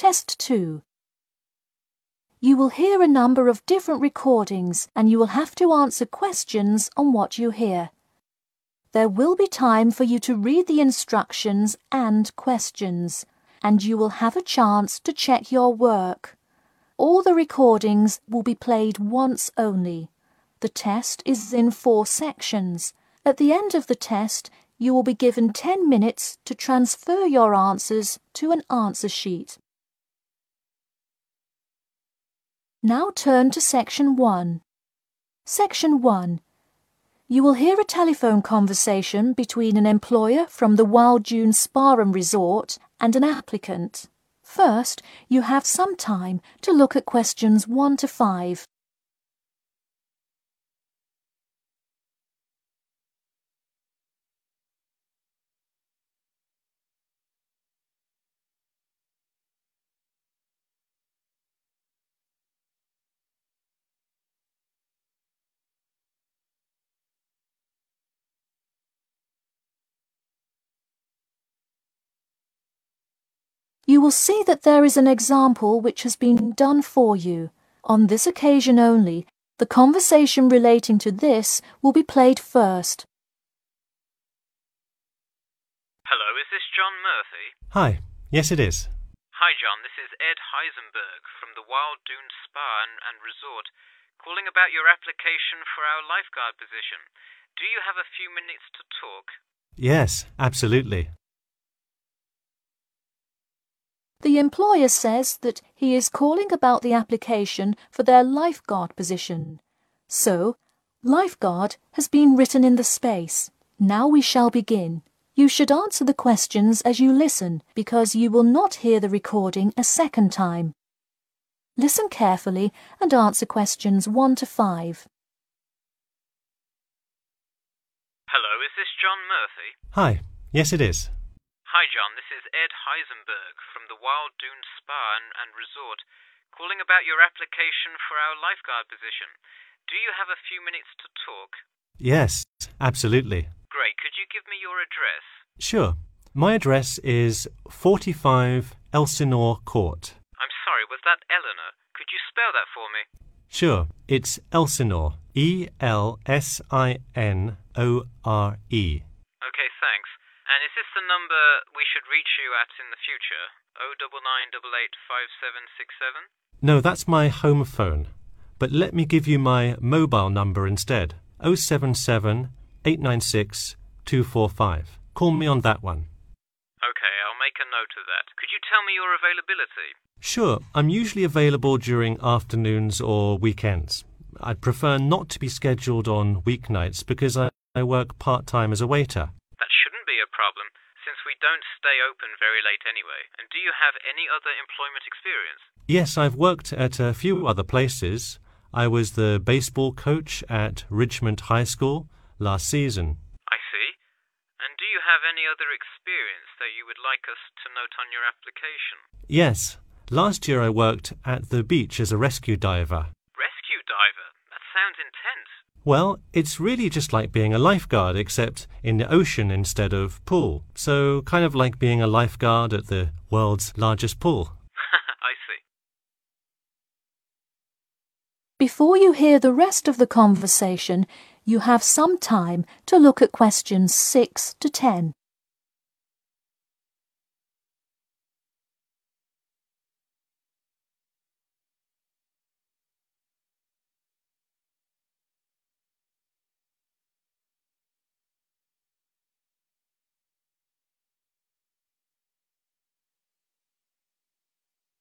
Test 2. You will hear a number of different recordings and you will have to answer questions on what you hear. There will be time for you to read the instructions and questions, and you will have a chance to check your work. All the recordings will be played once only. The test is in four sections. At the end of the test, you will be given 10 minutes to transfer your answers to an answer sheet. Now turn to Section 1. Section 1. You will hear a telephone conversation between an employer from the Wild Dune Spa and Resort and an applicant. First, you have some time to look at questions 1 to 5. You will see that there is an example which has been done for you. On this occasion only, the conversation relating to this will be played first. Hello, is this John Murphy? Hi. Yes, it is. Hi, John. This is Ed Heisenberg from the Wild Dune Spa and, and Resort, calling about your application for our lifeguard position. Do you have a few minutes to talk? Yes, absolutely. The employer says that he is calling about the application for their lifeguard position. So, lifeguard has been written in the space. Now we shall begin. You should answer the questions as you listen because you will not hear the recording a second time. Listen carefully and answer questions 1 to 5. Hello, is this John Murphy? Hi. Yes, it is. Hi, John. This is Ed Heisenberg from the Wild Dune Spa and, and Resort, calling about your application for our lifeguard position. Do you have a few minutes to talk? Yes, absolutely. Great. Could you give me your address? Sure. My address is 45 Elsinore Court. I'm sorry, was that Eleanor? Could you spell that for me? Sure. It's Elsinore. E L S I N O R E. Okay, thanks. And is this the number we should reach you at in the future? O double nine double eight five seven six seven? No, that's my home phone. But let me give you my mobile number instead 077 896 245. Call me on that one. Okay, I'll make a note of that. Could you tell me your availability? Sure, I'm usually available during afternoons or weekends. I'd prefer not to be scheduled on weeknights because I, I work part time as a waiter. That shouldn't be a problem, don't stay open very late anyway. And do you have any other employment experience? Yes, I've worked at a few other places. I was the baseball coach at Richmond High School last season. I see. And do you have any other experience that you would like us to note on your application? Yes, last year I worked at the beach as a rescue diver. Rescue diver? That sounds intense. Well, it's really just like being a lifeguard, except in the ocean instead of pool. So, kind of like being a lifeguard at the world's largest pool. I see. Before you hear the rest of the conversation, you have some time to look at questions 6 to 10.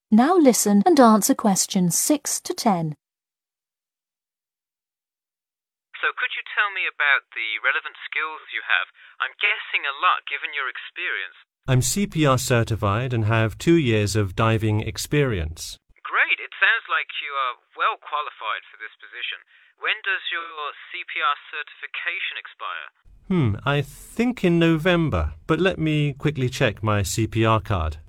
Now listen and answer questions 6 to 10. So could you tell me about the relevant skills you have? I'm guessing a lot given your experience. I'm CPR certified and have two years of diving experience. Great. It sounds like you are well qualified for this position. When does your CPR certification expire? Hmm, I think in November, but let me quickly check my CPR card.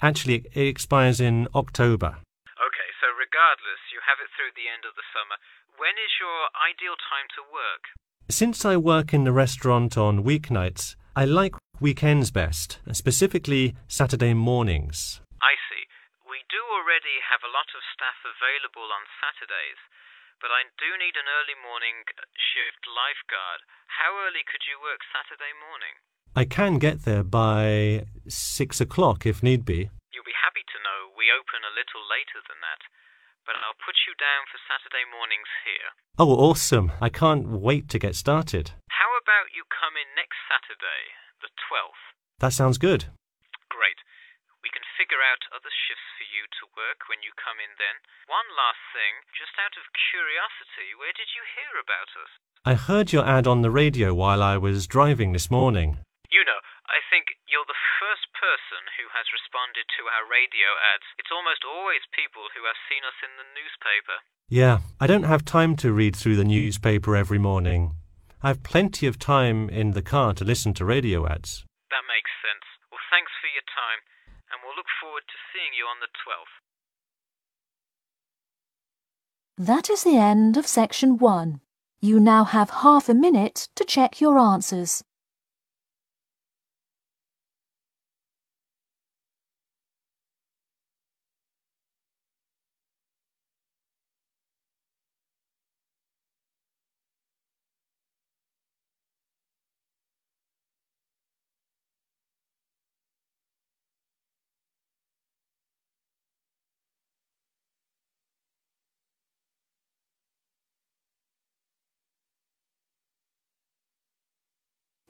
Actually, it expires in October. Okay, so regardless, you have it through the end of the summer. When is your ideal time to work? Since I work in the restaurant on weeknights, I like weekends best, specifically Saturday mornings. I see. We do already have a lot of staff available on Saturdays, but I do need an early morning shift lifeguard. How early could you work Saturday morning? I can get there by six o'clock if need be. You'll be happy to know we open a little later than that, but I'll put you down for Saturday mornings here. Oh, awesome. I can't wait to get started. How about you come in next Saturday, the 12th? That sounds good. Great. We can figure out other shifts for you to work when you come in then. One last thing, just out of curiosity, where did you hear about us? I heard your ad on the radio while I was driving this morning. You know, I think you're the first person who has responded to our radio ads. It's almost always people who have seen us in the newspaper. Yeah, I don't have time to read through the newspaper every morning. I have plenty of time in the car to listen to radio ads. That makes sense. Well, thanks for your time, and we'll look forward to seeing you on the 12th. That is the end of section one. You now have half a minute to check your answers.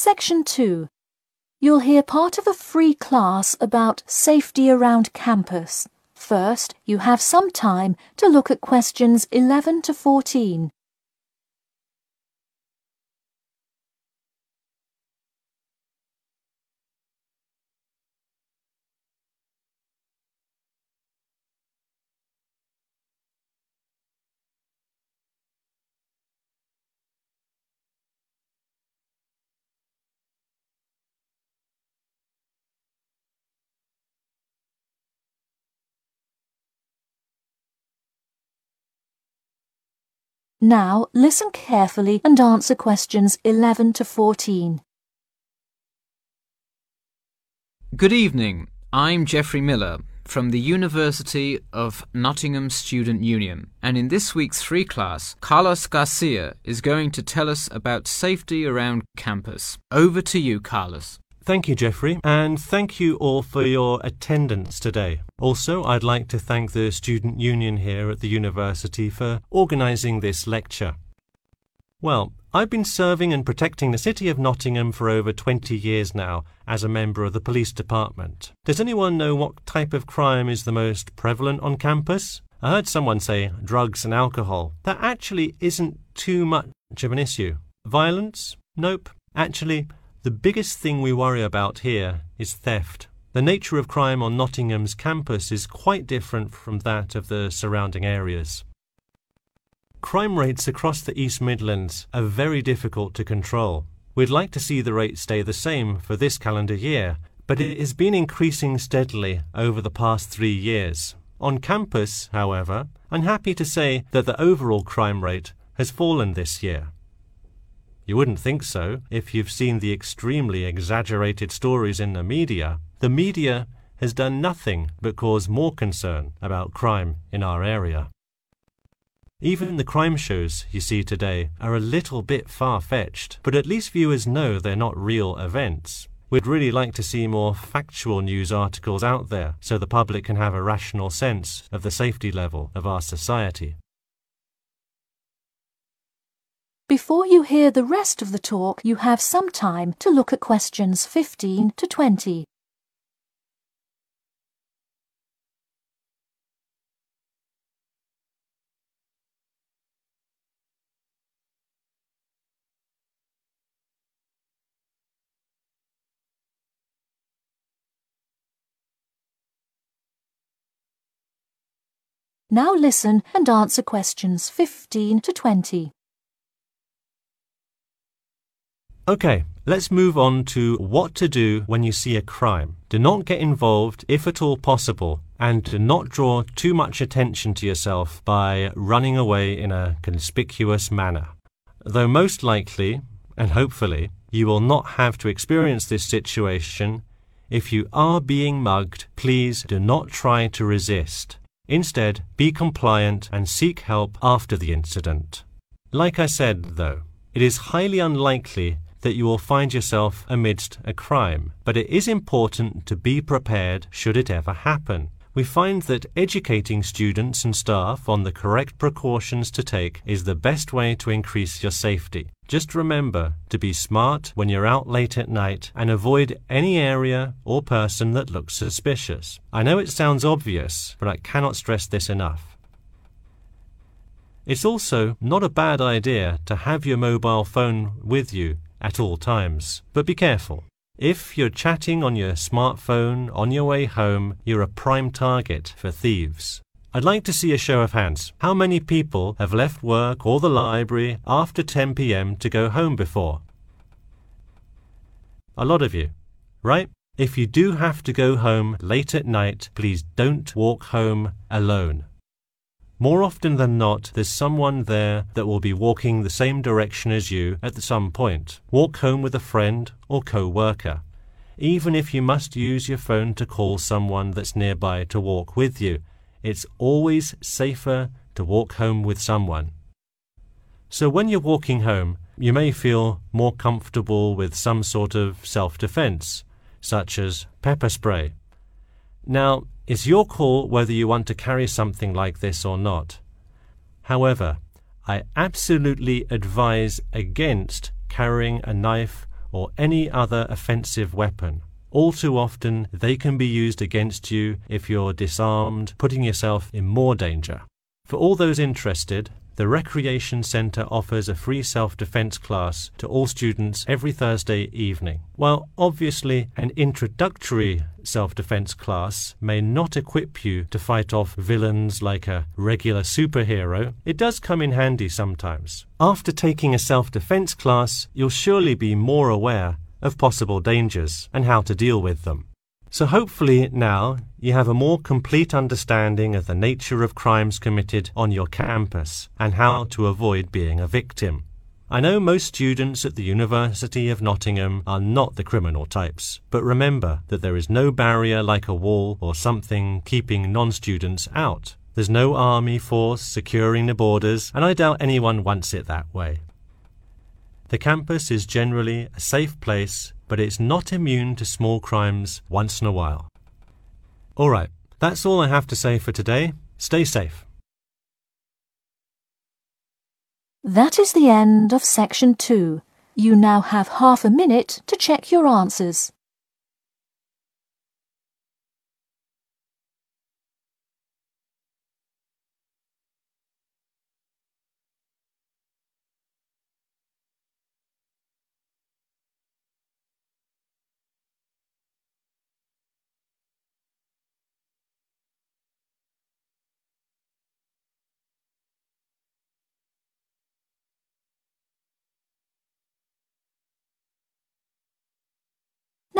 Section 2. You'll hear part of a free class about safety around campus. First, you have some time to look at questions 11 to 14. Now listen carefully and answer questions 11 to 14. Good evening. I'm Geoffrey Miller from the University of Nottingham Student Union, and in this week's free class, Carlos Garcia is going to tell us about safety around campus. Over to you, Carlos. Thank you, Jeffrey, and thank you all for your attendance today. Also, I'd like to thank the Student Union here at the university for organising this lecture. Well, I've been serving and protecting the City of Nottingham for over 20 years now as a member of the police department. Does anyone know what type of crime is the most prevalent on campus? I heard someone say drugs and alcohol. That actually isn't too much of an issue. Violence? Nope. Actually, the biggest thing we worry about here is theft. The nature of crime on Nottingham's campus is quite different from that of the surrounding areas. Crime rates across the East Midlands are very difficult to control. We'd like to see the rate stay the same for this calendar year, but it has been increasing steadily over the past three years. On campus, however, I'm happy to say that the overall crime rate has fallen this year. You wouldn't think so if you've seen the extremely exaggerated stories in the media. The media has done nothing but cause more concern about crime in our area. Even the crime shows you see today are a little bit far fetched, but at least viewers know they're not real events. We'd really like to see more factual news articles out there so the public can have a rational sense of the safety level of our society. Before you hear the rest of the talk, you have some time to look at questions 15 to 20. Now listen and answer questions 15 to 20. Okay, let's move on to what to do when you see a crime. Do not get involved if at all possible, and do not draw too much attention to yourself by running away in a conspicuous manner. Though most likely, and hopefully, you will not have to experience this situation, if you are being mugged, please do not try to resist. Instead, be compliant and seek help after the incident. Like I said, though, it is highly unlikely that you will find yourself amidst a crime, but it is important to be prepared should it ever happen. We find that educating students and staff on the correct precautions to take is the best way to increase your safety. Just remember to be smart when you're out late at night and avoid any area or person that looks suspicious. I know it sounds obvious, but I cannot stress this enough. It's also not a bad idea to have your mobile phone with you at all times, but be careful. If you're chatting on your smartphone on your way home, you're a prime target for thieves. I'd like to see a show of hands. How many people have left work or the library after 10 pm to go home before? A lot of you, right? If you do have to go home late at night, please don't walk home alone. More often than not, there's someone there that will be walking the same direction as you at some point. Walk home with a friend or co worker. Even if you must use your phone to call someone that's nearby to walk with you, it's always safer to walk home with someone. So when you're walking home, you may feel more comfortable with some sort of self defense, such as pepper spray. Now, it's your call whether you want to carry something like this or not. However, I absolutely advise against carrying a knife or any other offensive weapon. All too often, they can be used against you if you're disarmed, putting yourself in more danger. For all those interested, the Recreation Centre offers a free self defence class to all students every Thursday evening. While obviously an introductory self defence class may not equip you to fight off villains like a regular superhero, it does come in handy sometimes. After taking a self defence class, you'll surely be more aware of possible dangers and how to deal with them. So hopefully now you have a more complete understanding of the nature of crimes committed on your campus and how to avoid being a victim. I know most students at the University of Nottingham are not the criminal types, but remember that there is no barrier like a wall or something keeping non-students out. There's no army force securing the borders, and I doubt anyone wants it that way. The campus is generally a safe place, but it's not immune to small crimes once in a while. All right, that's all I have to say for today. Stay safe. That is the end of section two. You now have half a minute to check your answers.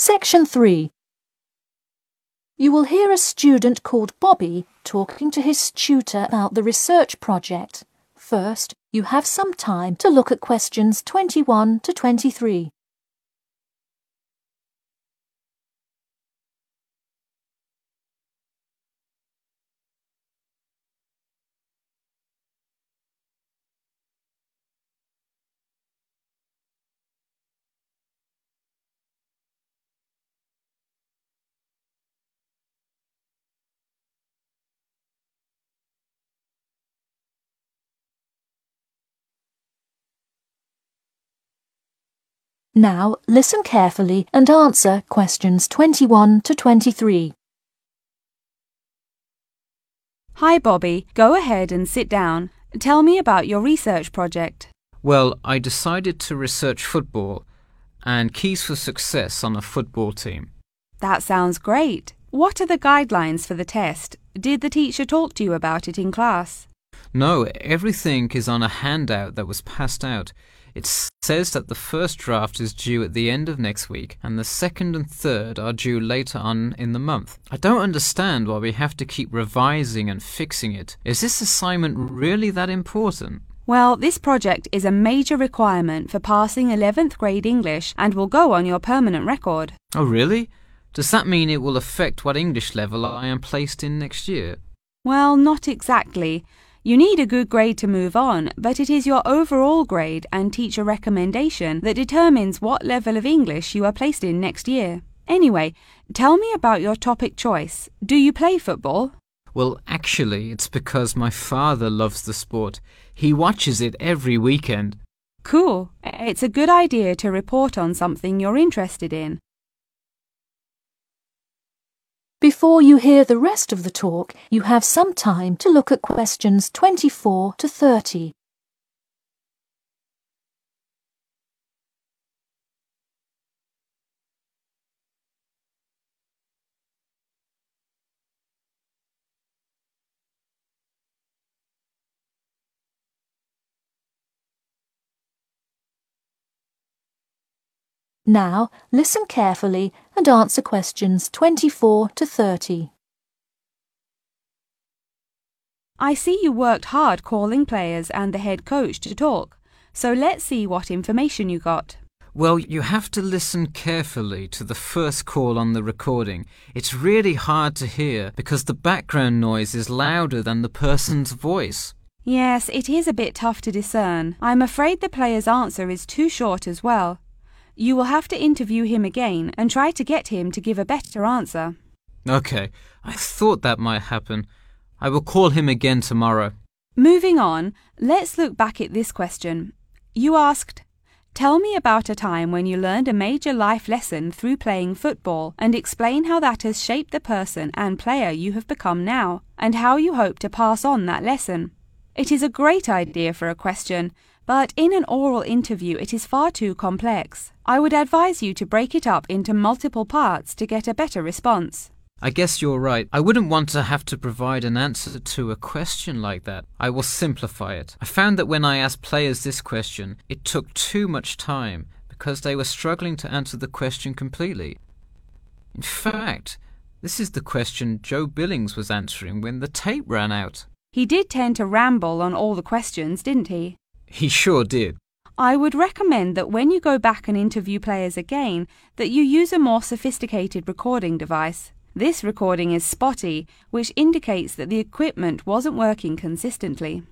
Section 3. You will hear a student called Bobby talking to his tutor about the research project. First, you have some time to look at questions 21 to 23. Now listen carefully and answer questions 21 to 23. Hi, Bobby. Go ahead and sit down. Tell me about your research project. Well, I decided to research football and keys for success on a football team. That sounds great. What are the guidelines for the test? Did the teacher talk to you about it in class? No, everything is on a handout that was passed out. It says that the first draft is due at the end of next week, and the second and third are due later on in the month. I don't understand why we have to keep revising and fixing it. Is this assignment really that important? Well, this project is a major requirement for passing 11th grade English and will go on your permanent record. Oh, really? Does that mean it will affect what English level I am placed in next year? Well, not exactly. You need a good grade to move on, but it is your overall grade and teacher recommendation that determines what level of English you are placed in next year. Anyway, tell me about your topic choice. Do you play football? Well, actually, it's because my father loves the sport. He watches it every weekend. Cool. It's a good idea to report on something you're interested in. Before you hear the rest of the talk, you have some time to look at questions 24 to 30. Now, listen carefully and answer questions 24 to 30. I see you worked hard calling players and the head coach to talk, so let's see what information you got. Well, you have to listen carefully to the first call on the recording. It's really hard to hear because the background noise is louder than the person's voice. Yes, it is a bit tough to discern. I'm afraid the player's answer is too short as well. You will have to interview him again and try to get him to give a better answer. Okay, I thought that might happen. I will call him again tomorrow. Moving on, let's look back at this question. You asked, Tell me about a time when you learned a major life lesson through playing football and explain how that has shaped the person and player you have become now, and how you hope to pass on that lesson. It is a great idea for a question, but in an oral interview it is far too complex. I would advise you to break it up into multiple parts to get a better response. I guess you're right. I wouldn't want to have to provide an answer to a question like that. I will simplify it. I found that when I asked players this question, it took too much time because they were struggling to answer the question completely. In fact, this is the question Joe Billings was answering when the tape ran out. He did tend to ramble on all the questions, didn't he? He sure did. I would recommend that when you go back and interview players again, that you use a more sophisticated recording device. This recording is spotty, which indicates that the equipment wasn't working consistently.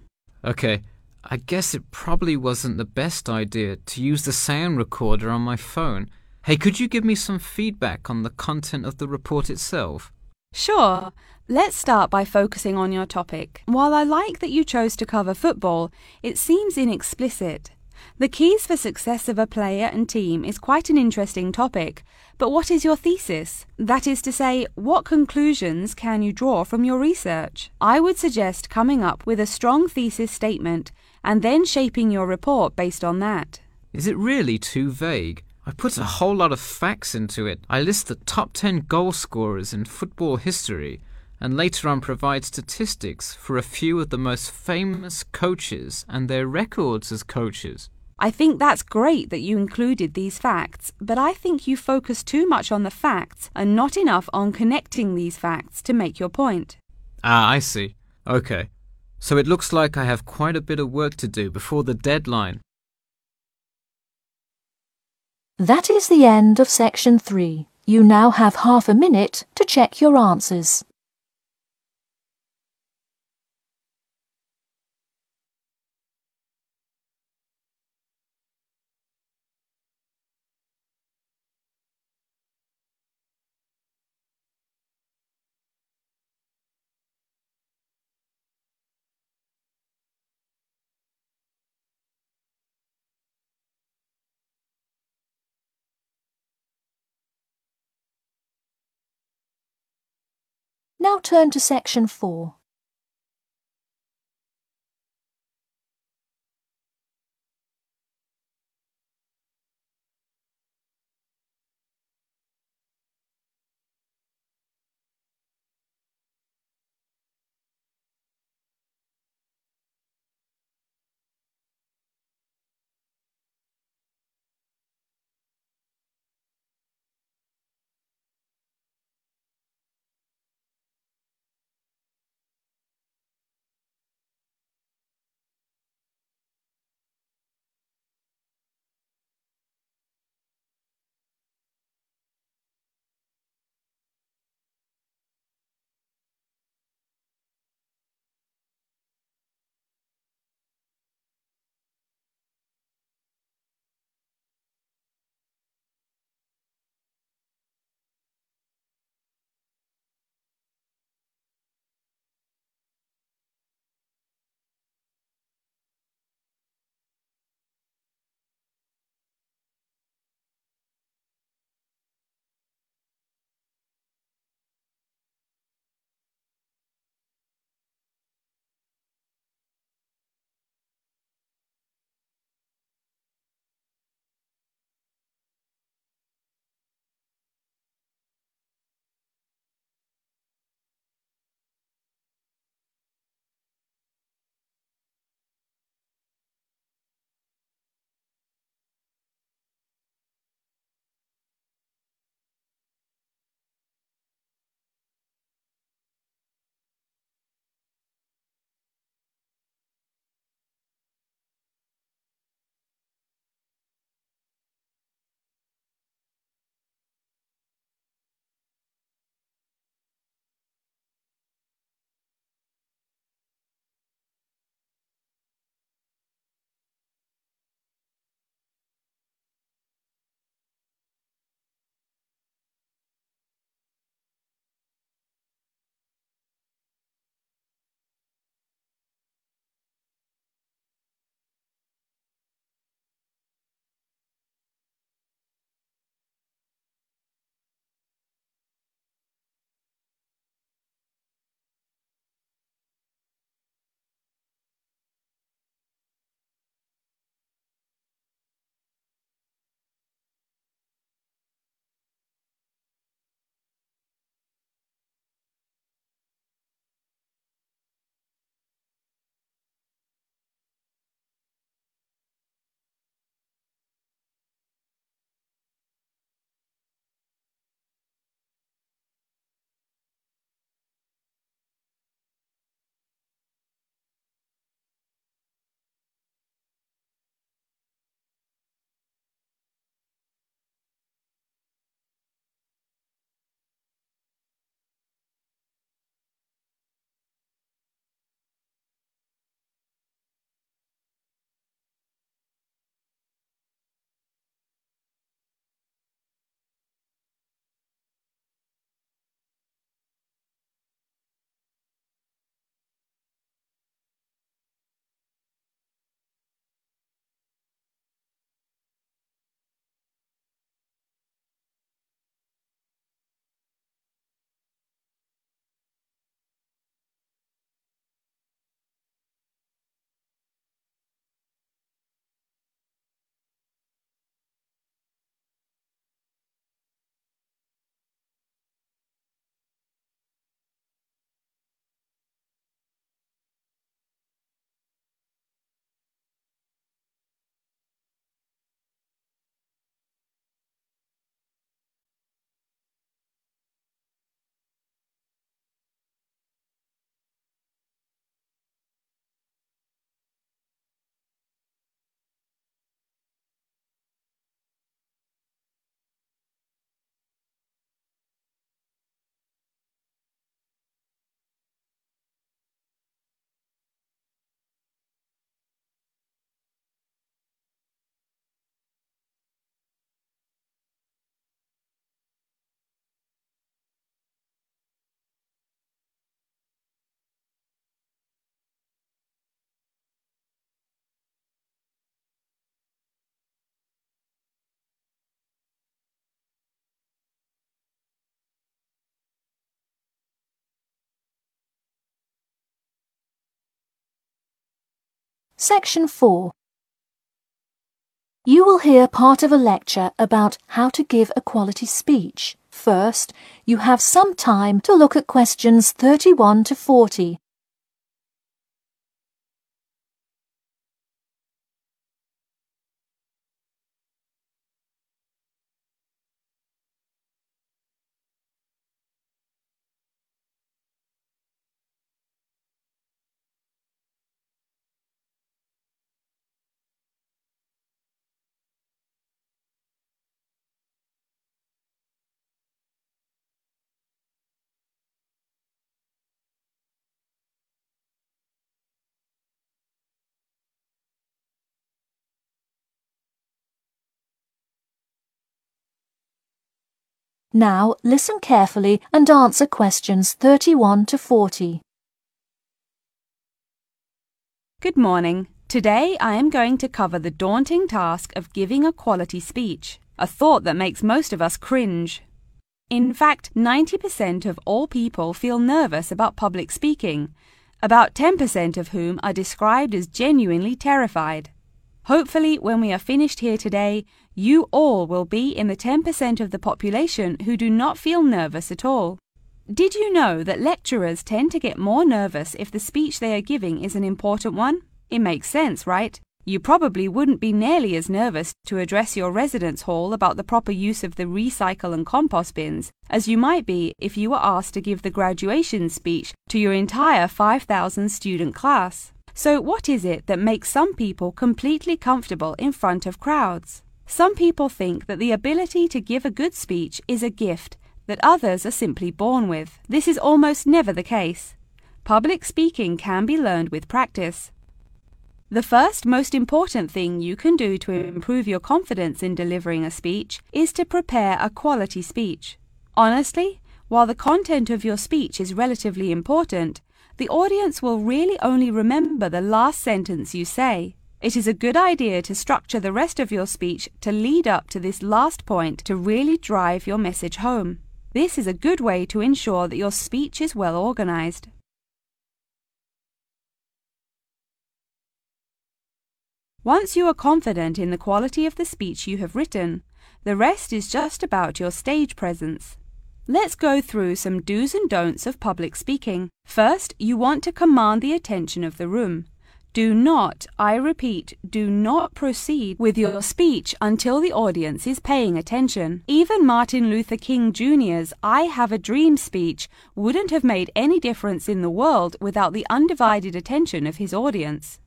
Okay, I guess it probably wasn't the best idea to use the sound recorder on my phone. Hey, could you give me some feedback on the content of the report itself? Sure. Let's start by focusing on your topic. While I like that you chose to cover football, it seems inexplicit. The keys for success of a player and team is quite an interesting topic, but what is your thesis? That is to say, what conclusions can you draw from your research? I would suggest coming up with a strong thesis statement and then shaping your report based on that. Is it really too vague? I put a whole lot of facts into it. I list the top 10 goal scorers in football history and later on provide statistics for a few of the most famous coaches and their records as coaches. I think that's great that you included these facts, but I think you focus too much on the facts and not enough on connecting these facts to make your point. Ah, I see. Okay. So it looks like I have quite a bit of work to do before the deadline. That is the end of section 3. You now have half a minute to check your answers. Now turn to section 4. Section 4 You will hear part of a lecture about how to give a quality speech. First, you have some time to look at questions 31 to 40. Now listen carefully and answer questions 31 to 40. Good morning. Today I am going to cover the daunting task of giving a quality speech, a thought that makes most of us cringe. In fact, 90% of all people feel nervous about public speaking, about 10% of whom are described as genuinely terrified. Hopefully, when we are finished here today, you all will be in the 10% of the population who do not feel nervous at all. Did you know that lecturers tend to get more nervous if the speech they are giving is an important one? It makes sense, right? You probably wouldn't be nearly as nervous to address your residence hall about the proper use of the recycle and compost bins as you might be if you were asked to give the graduation speech to your entire 5,000 student class. So, what is it that makes some people completely comfortable in front of crowds? Some people think that the ability to give a good speech is a gift that others are simply born with. This is almost never the case. Public speaking can be learned with practice. The first most important thing you can do to improve your confidence in delivering a speech is to prepare a quality speech. Honestly, while the content of your speech is relatively important, the audience will really only remember the last sentence you say. It is a good idea to structure the rest of your speech to lead up to this last point to really drive your message home. This is a good way to ensure that your speech is well organized. Once you are confident in the quality of the speech you have written, the rest is just about your stage presence. Let's go through some do's and don'ts of public speaking. First, you want to command the attention of the room. Do not, I repeat, do not proceed with your speech until the audience is paying attention. Even Martin Luther King Jr.'s I Have a Dream speech wouldn't have made any difference in the world without the undivided attention of his audience.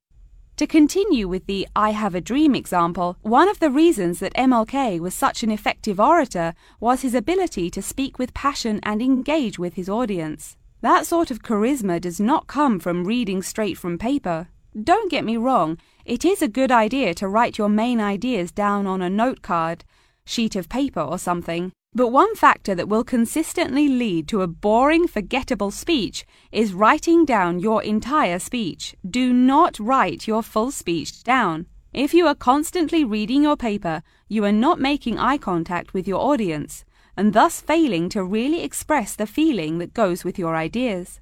To continue with the I Have a Dream example, one of the reasons that MLK was such an effective orator was his ability to speak with passion and engage with his audience. That sort of charisma does not come from reading straight from paper. Don't get me wrong, it is a good idea to write your main ideas down on a note card, sheet of paper, or something. But one factor that will consistently lead to a boring, forgettable speech is writing down your entire speech. Do not write your full speech down. If you are constantly reading your paper, you are not making eye contact with your audience, and thus failing to really express the feeling that goes with your ideas.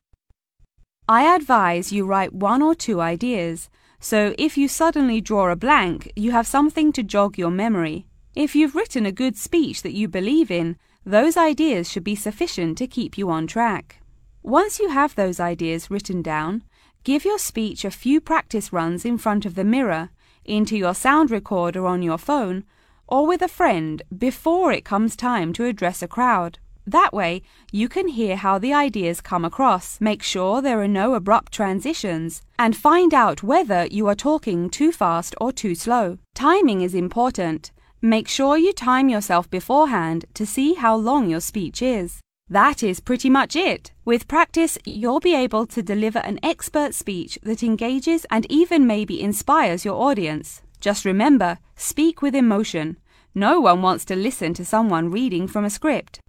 I advise you write one or two ideas, so if you suddenly draw a blank, you have something to jog your memory. If you've written a good speech that you believe in, those ideas should be sufficient to keep you on track. Once you have those ideas written down, give your speech a few practice runs in front of the mirror, into your sound recorder on your phone, or with a friend before it comes time to address a crowd. That way, you can hear how the ideas come across, make sure there are no abrupt transitions, and find out whether you are talking too fast or too slow. Timing is important. Make sure you time yourself beforehand to see how long your speech is. That is pretty much it. With practice, you'll be able to deliver an expert speech that engages and even maybe inspires your audience. Just remember, speak with emotion. No one wants to listen to someone reading from a script.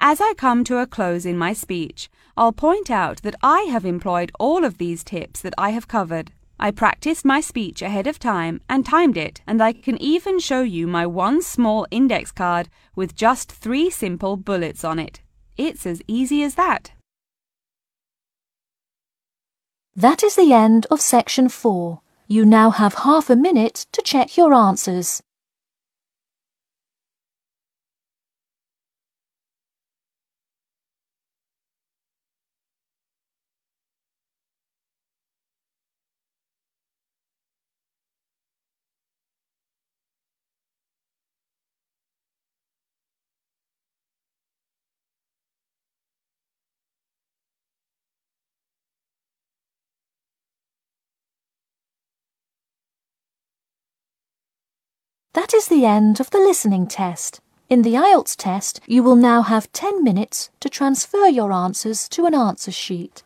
As I come to a close in my speech, I'll point out that I have employed all of these tips that I have covered. I practiced my speech ahead of time and timed it, and I can even show you my one small index card with just three simple bullets on it. It's as easy as that. That is the end of section 4. You now have half a minute to check your answers. That is the end of the listening test. In the IELTS test, you will now have 10 minutes to transfer your answers to an answer sheet.